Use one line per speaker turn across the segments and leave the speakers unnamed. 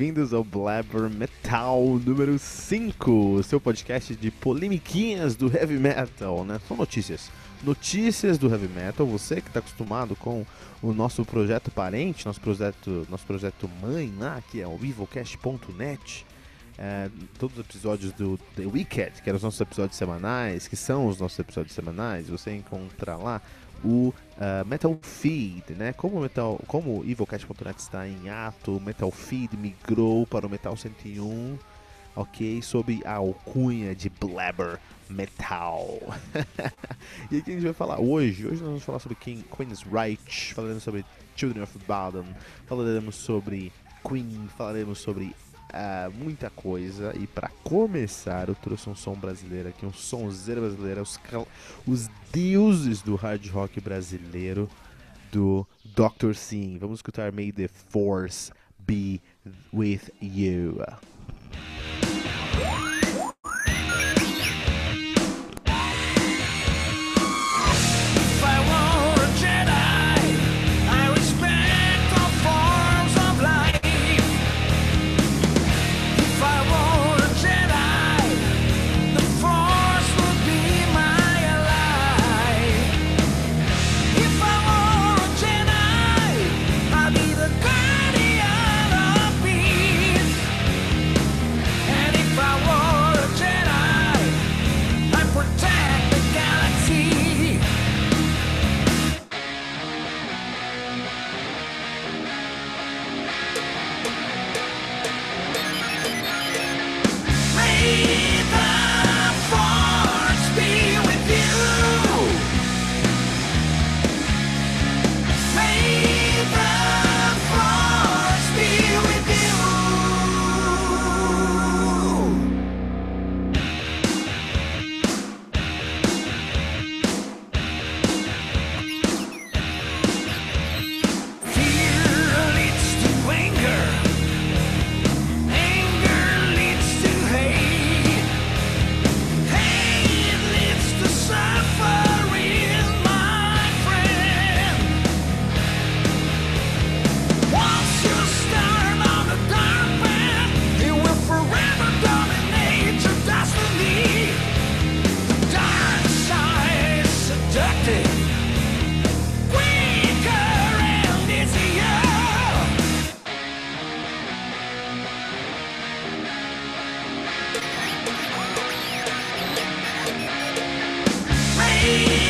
bem-vindos ao Blabber Metal número 5, seu podcast de polemiquinhas do heavy metal, né? São notícias. Notícias do heavy metal, você que está acostumado com o nosso projeto parente, nosso projeto, nosso projeto mãe lá, que é o evocast.net. É, todos os episódios do The Wicked, que eram os nossos episódios semanais, que são os nossos episódios semanais, você encontra lá o uh, Metal Feed, né? Como Metal, como Evilcast.net está em ato, o Metal Feed migrou para o Metal 101, ok? Sob a alcunha de Blabber Metal. e aqui a gente vai falar hoje, hoje nós vamos falar sobre King, Queen's Reich, falaremos sobre Children of Bodom, falaremos sobre Queen, falaremos sobre uh, muita coisa. E para começar, eu trouxe um som brasileiro aqui, um sonzeiro brasileiro, os, os deuses do hard rock brasileiro, do Dr. Sim. Vamos escutar May the Force Be With You. Queen's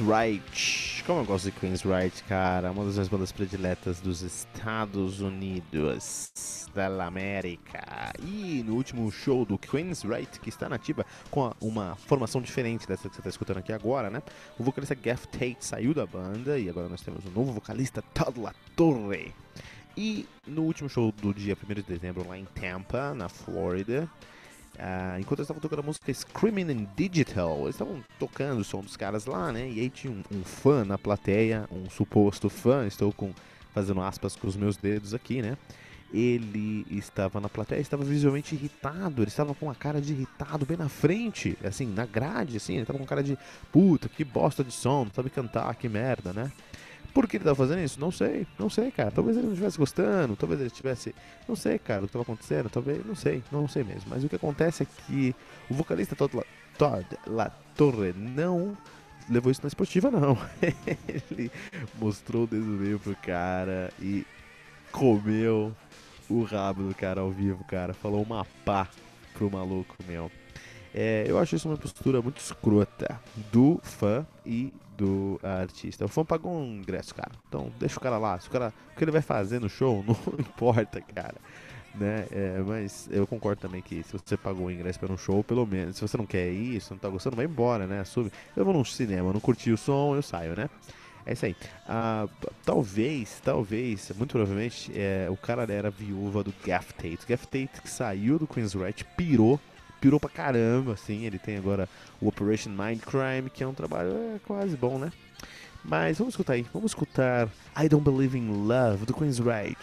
Right. Como eu gosto de Queen's Right, cara. Uma das minhas bandas prediletas dos Estados Unidos da América. E no último show do Queen's Right, que está nativa com uma formação diferente dessa que você está escutando aqui agora, né? O vocalista Gaff Tate saiu da banda e agora nós temos um novo vocalista, Todd La Torre. E no último show do dia 1 de dezembro, lá em Tampa, na Flórida,
Uh, enquanto eles estavam tocando a música Screaming in Digital, eles estavam tocando o som dos caras lá, né? E aí tinha um, um, fã na plateia, um suposto fã, estou com, fazendo aspas com os meus dedos aqui, né? Ele estava na plateia, estava visualmente irritado, ele estava com uma cara de irritado bem na frente, assim, na grade, assim, ele estava com cara de puta, que bosta de som, não sabe cantar, que merda, né? Por que ele estava fazendo isso? Não sei, não sei, cara. Talvez ele não estivesse gostando, talvez ele estivesse. Não sei, cara, o que estava acontecendo, talvez. Não sei, não sei mesmo. Mas o que acontece é que o vocalista Todd La, Todd não levou isso na esportiva, não. ele mostrou o dedo meio pro cara e comeu o rabo do cara ao vivo, cara. Falou uma pá pro maluco, meu. É, eu acho isso uma postura muito escrota do fã e do artista. O fã pagou um ingresso, cara. Então deixa o cara lá. Se o, cara, o que ele vai fazer no show não importa, cara. Né? É, mas eu concordo também que se você pagou o ingresso para um show, pelo menos, se você não quer ir, se não tá gostando, vai embora, né? Assume. Eu vou num cinema, não curti o som, eu saio, né? É isso aí. Ah, talvez, talvez, muito provavelmente, é, o cara era viúva do Gaff Tate. Gaff Tate que saiu do Queen's Right, pirou pirou pra caramba, assim. Ele tem agora o Operation Mindcrime, que é um trabalho é, quase bom, né? Mas vamos escutar aí. Vamos escutar I Don't Believe in Love, do Queen's Right.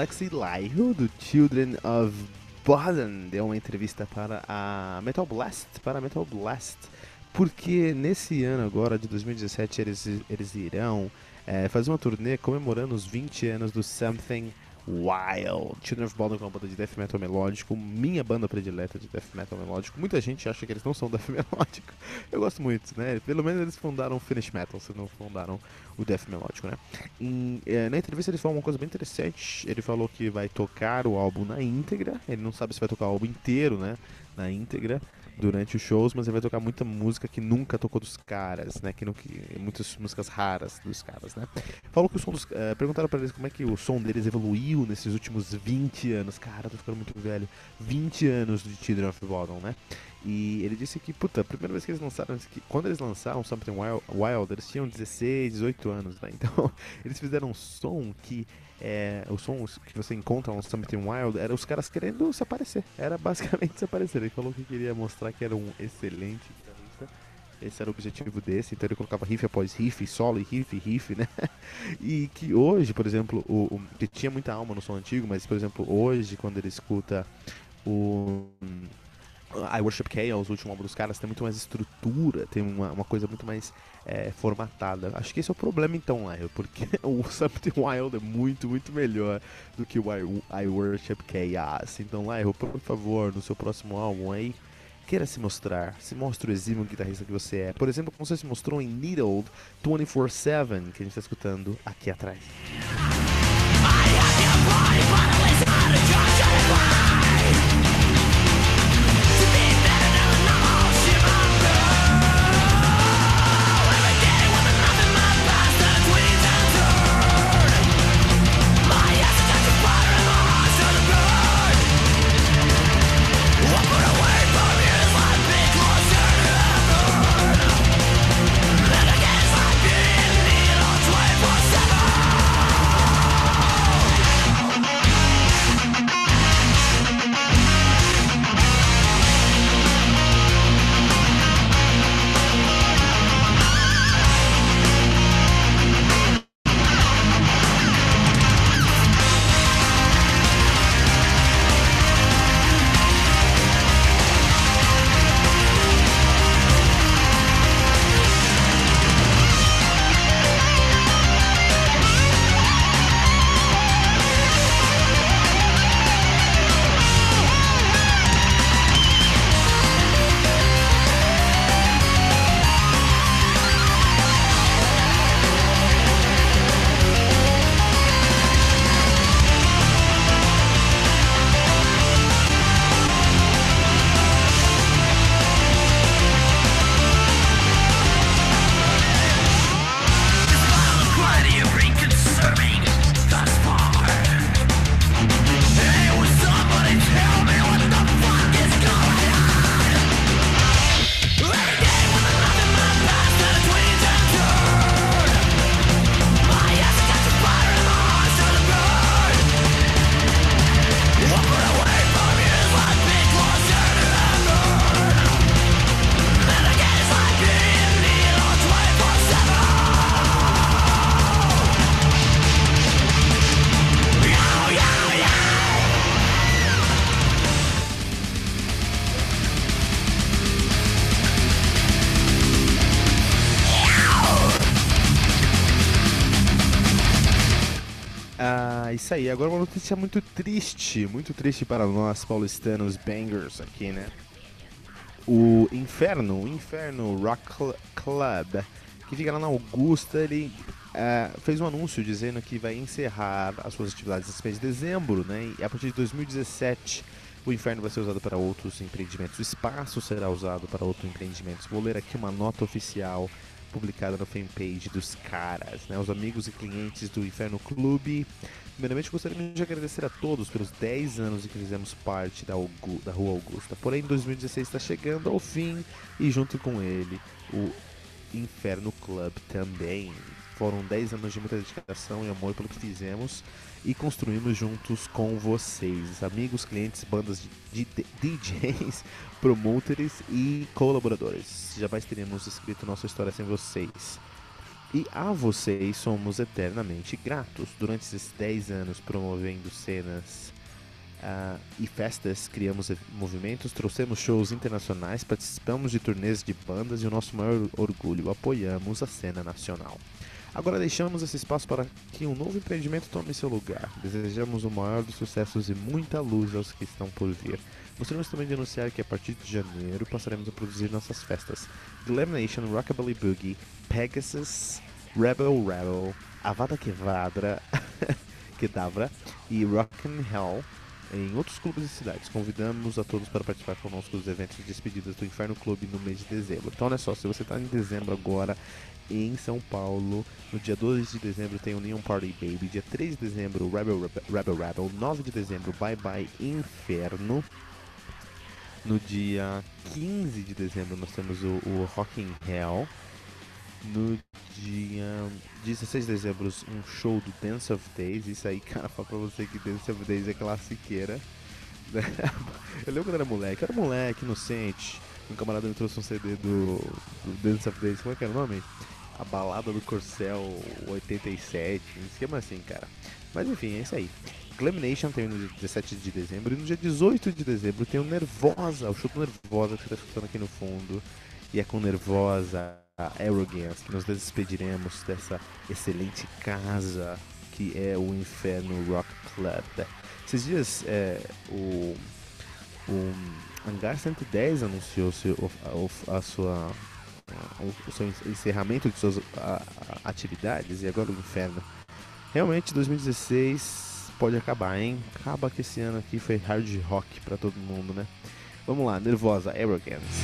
Alexei Laiho, do Children of Bodom, deu uma entrevista para a Metal Blast, para a Metal Blast, porque nesse ano agora, de 2017, eles, eles irão é, fazer uma turnê comemorando os 20 anos do Something Wild. Children of Bodom é uma banda de death metal melódico, minha banda predileta de death metal melódico. Muita gente acha que eles não são death melódico. Eu gosto muito, né? Pelo menos eles fundaram o Finish Metal, se não fundaram o death melódico, né? Em, é, na entrevista ele falou uma coisa bem interessante. Ele falou que vai tocar o álbum na íntegra. Ele não sabe se vai tocar o álbum inteiro, né? Na íntegra durante os shows, mas ele vai tocar muita música que nunca tocou dos caras, né? Que, muitas músicas raras dos caras, né? Falou que o som dos. Uh, perguntaram pra eles como é que o som deles evoluiu nesses últimos 20 anos. Cara, tô ficando muito velho. 20 anos de Children of Bodom, né? E ele disse que, puta, a primeira vez que eles lançaram, que quando eles lançaram Something Wild, Wild, eles tinham 16, 18 anos, né? Então, eles fizeram um som que é, os sons que você encontra no Something Wild era os caras querendo se aparecer. Era basicamente se aparecer. Ele falou que queria mostrar que era um excelente guitarrista. Esse era o objetivo desse, então ele colocava riff após riff, solo e riff, riff, né? E que hoje, por exemplo, o, o, que tinha muita alma no som antigo, mas por exemplo, hoje, quando ele escuta o I Worship Chaos, o último álbum dos caras, tem muito mais estrutura, tem uma, uma coisa muito mais é, formatada. Acho que esse é o problema então, Lyle, porque o Something Wild é muito, muito melhor do que o I, I Worship Chaos. Então, Lyle, por favor, no seu próximo álbum aí, queira se mostrar, se mostre o exímio guitarrista que você é. Por exemplo, como você se mostrou em Needled 24-7, que a gente está escutando aqui atrás. isso aí. Agora uma notícia muito triste, muito triste para nós paulistanos bangers aqui, né? O Inferno, o Inferno Rock Club, que fica lá na Augusta, ele uh, fez um anúncio dizendo que vai encerrar as suas atividades nesse mês de dezembro, né? E a partir de 2017 o inferno vai ser usado para outros empreendimentos. O espaço será usado para outros empreendimentos. Vou ler aqui uma nota oficial publicada no fanpage dos caras, né? Os amigos e clientes do Inferno Clube Primeiramente, gostaria de agradecer a todos pelos 10 anos em que fizemos parte da, da Rua Augusta. Porém, 2016 está chegando ao fim e, junto com ele, o Inferno Club também. Foram 10 anos de muita dedicação e amor pelo que fizemos e construímos juntos com vocês, amigos, clientes, bandas de, de, DJs, promoters e colaboradores. Jamais teríamos escrito nossa história sem vocês. E a vocês somos eternamente gratos. Durante esses 10 anos promovendo cenas uh, e festas, criamos movimentos, trouxemos shows internacionais, participamos de turnês de bandas e o nosso maior orgulho, apoiamos a cena nacional. Agora deixamos esse espaço para que um novo empreendimento tome seu lugar. Desejamos o maior dos sucessos e muita luz aos que estão por vir. Gostaríamos também de anunciar que a partir de janeiro passaremos a produzir nossas festas. Glam Nation, Rockabilly Boogie, Pegasus, Rebel Rebel, Avada Kedavra, Kedavra e Rockin' Hell em outros clubes e cidades. Convidamos a todos para participar conosco dos eventos de despedidas do Inferno Clube no mês de dezembro. Então, olha só, se você está em dezembro agora em São Paulo, no dia 12 de dezembro tem o Neon Party Baby, dia 3 de dezembro Rebel Rebel, Rebel, Rebel 9 de dezembro Bye Bye Inferno. No dia 15 de dezembro nós temos o, o Hell. No dia 16 de dezembro, um show do Dance of Days. Isso aí, cara, fala pra você que Dance of Days é classiqueira. eu lembro quando era moleque, eu era moleque, inocente. Um camarada me trouxe um CD do, do Dance of Days, como é que era o nome? A Balada do Corcel 87, um esquema assim, cara. Mas enfim, é isso aí. Glamnation tem no dia 17 de dezembro e no dia 18 de dezembro tem o Nervosa, o show do Nervosa que você está escutando aqui no fundo. E é com Nervosa, Arrogance, que nós despediremos dessa excelente casa que é o Inferno Rock Club. Esses dias é, o, o Hangar 110 anunciou seu, a, a sua, o seu encerramento de suas atividades e agora o Inferno. Realmente 2016 pode acabar, hein? Acaba que esse ano aqui foi hard rock para todo mundo, né? Vamos lá, Nervosa, Arrogance.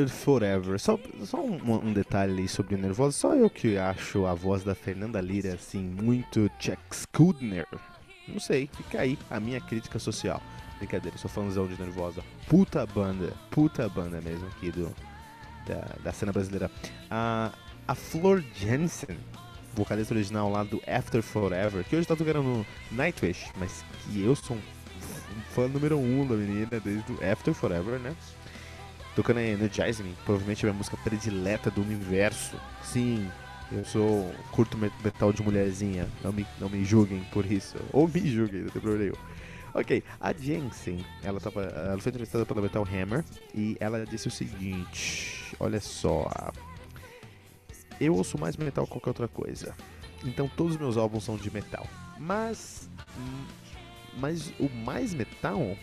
After Forever. Só, só um, um, detalhe sobre o Nervosa. Só eu que acho a voz da Fernanda Lira assim muito Chuck Schuldner. Não sei, fica aí a minha crítica social. Brincadeira, sou fãzão de Nervosa. Puta banda, puta banda mesmo aqui do, da, da cena brasileira. A, a Flor Jensen, vocalista original lá do After Forever, que hoje tá tocando no Nightwish, mas que eu sou um fã número um da menina desde o After Forever, né? Tocando Energize Me, provavelmente a minha música predileta do universo. Sim, eu sou curto metal de mulherzinha, não me, não me julguem por isso. Ou me julguem, não tem problema Ok, a Jensen, ela, tava, ela foi entrevistada pela Metal Hammer e ela disse o seguinte: Olha só, eu ouço mais metal que qualquer outra coisa, então todos os meus álbuns são de metal, mas, mas o mais metal,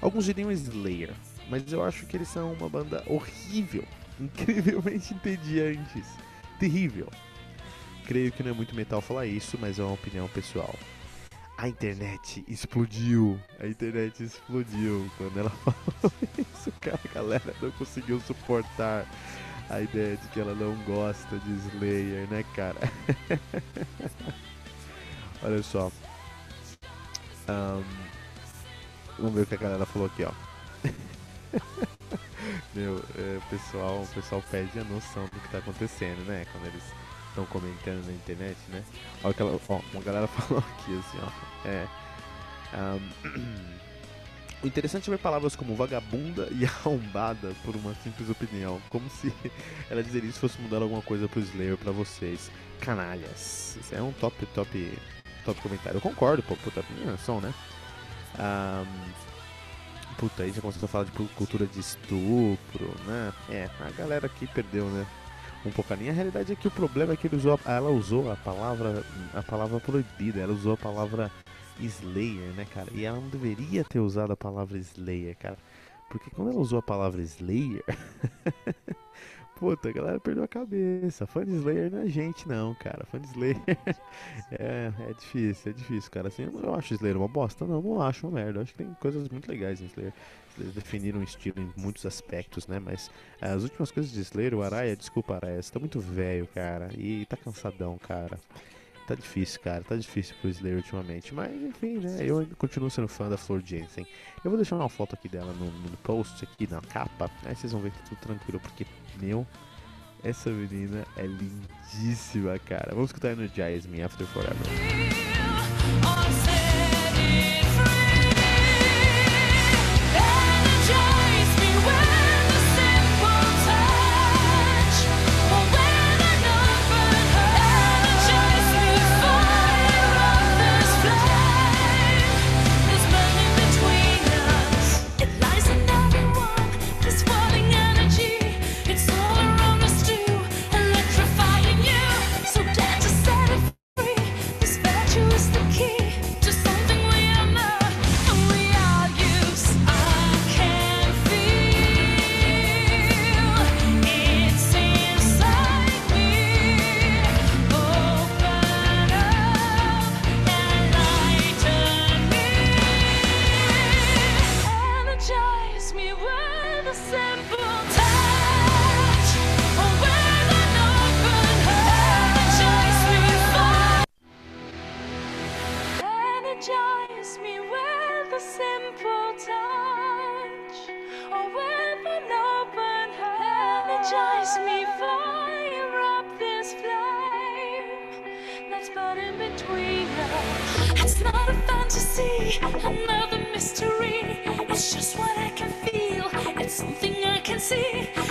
alguns diriam Slayer, mas eu acho que eles são uma banda horrível, incrivelmente entediantes, terrível. Creio que não é muito metal falar isso, mas é uma opinião pessoal. A internet explodiu. A internet explodiu quando ela falou isso, cara. A galera não conseguiu suportar a ideia de que ela não gosta de Slayer, né, cara? Olha só. Um, vamos ver o que a galera falou aqui, ó. Meu, é, o pessoal, o pessoal perde a noção do que tá acontecendo, né? Quando eles estão comentando na internet, né? Olha aquela, ó, uma galera falou aqui assim, ó. É. Um,
O interessante é ver palavras como vagabunda e arrombada por uma simples opinião, como se ela dizer isso fosse mudar alguma coisa pro Slayer pra vocês. Canalhas. Isso é um top, top, top comentário. Eu concordo, pô, puta, minha são, né? Um, puta, aí já começou a falar de cultura de estupro, né? É, a galera aqui perdeu, né? Um pouco a linha. A realidade é que o problema é que ele usou a, ela usou a palavra, a palavra proibida, ela usou a palavra Slayer, né, cara? E ela não deveria ter usado a palavra Slayer, cara. Porque quando ela usou a palavra Slayer, puta, a galera perdeu a cabeça. Fã de Slayer não é gente, não, cara. Fã de Slayer é, é difícil, é difícil, cara. Assim, eu não acho Slayer uma bosta, não, não acho uma merda. Eu acho que tem coisas muito legais em Slayer. Eles definiram um estilo em muitos aspectos, né? Mas as últimas coisas de Slayer, o Araya, desculpa, Araya, você tá muito velho, cara. E tá cansadão, cara tá difícil, cara. Tá difícil pro Slayer ultimamente. Mas enfim, né? Eu continuo sendo fã da Flor Jensen. Eu vou deixar uma foto aqui dela no, no post, aqui na capa. Aí vocês vão ver que tá tudo tranquilo, porque, meu, essa menina é lindíssima, cara. Vamos escutar Energize Me After Forever. see.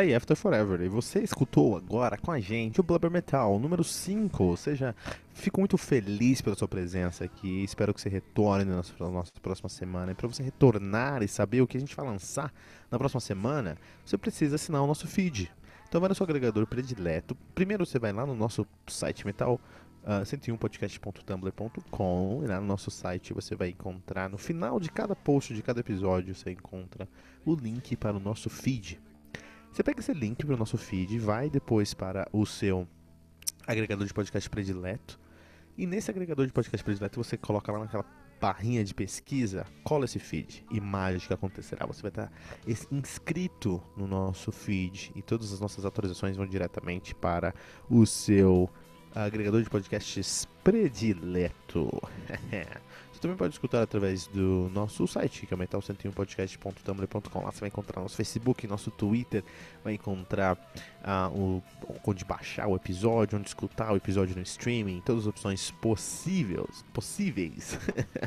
Say After Forever. E você escutou agora com a gente o Blubber Metal número 5. Ou seja, fico muito feliz pela sua presença aqui. Espero que você retorne na nossa, na nossa próxima semana. E para você retornar e saber o que a gente vai lançar na próxima semana, você precisa assinar o nosso feed. Então vai no seu agregador predileto. Primeiro você vai lá no nosso site metal. Uh, 101podcast.tumblr.com e lá no nosso site você vai encontrar no final de cada post de cada episódio você encontra o link para o nosso feed você pega esse link para o nosso feed, vai depois para o seu agregador de podcast predileto. E nesse agregador de podcast predileto você coloca lá naquela barrinha de pesquisa, cola esse feed e mágica acontecerá. Você vai estar inscrito no nosso feed e todas as nossas atualizações vão diretamente para o seu agregador de podcasts predileto. Você também pode escutar através do nosso site, que é metal101podcast.tumblr.com. Lá você vai encontrar nosso Facebook, nosso Twitter, vai encontrar uh, o, onde baixar o episódio, onde escutar o episódio no streaming, todas as opções possíveis, possíveis.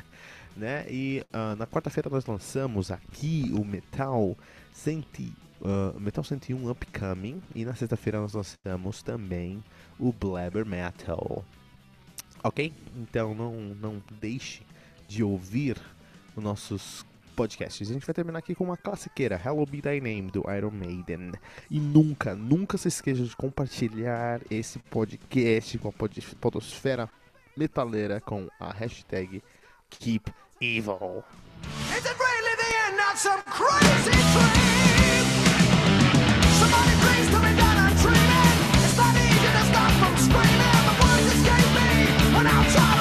né? E uh, na quarta-feira nós lançamos aqui o Metal 100, uh, Metal 101 Upcoming e na sexta-feira nós lançamos também o Blabber Metal. Ok? Então não, não deixe de ouvir os nossos podcasts. A gente vai terminar aqui com uma classiqueira, Hello Be Thy Name, do Iron Maiden. E nunca, nunca se esqueça de compartilhar esse podcast com a podosfera metaleira com a hashtag Keep Evil. Stop.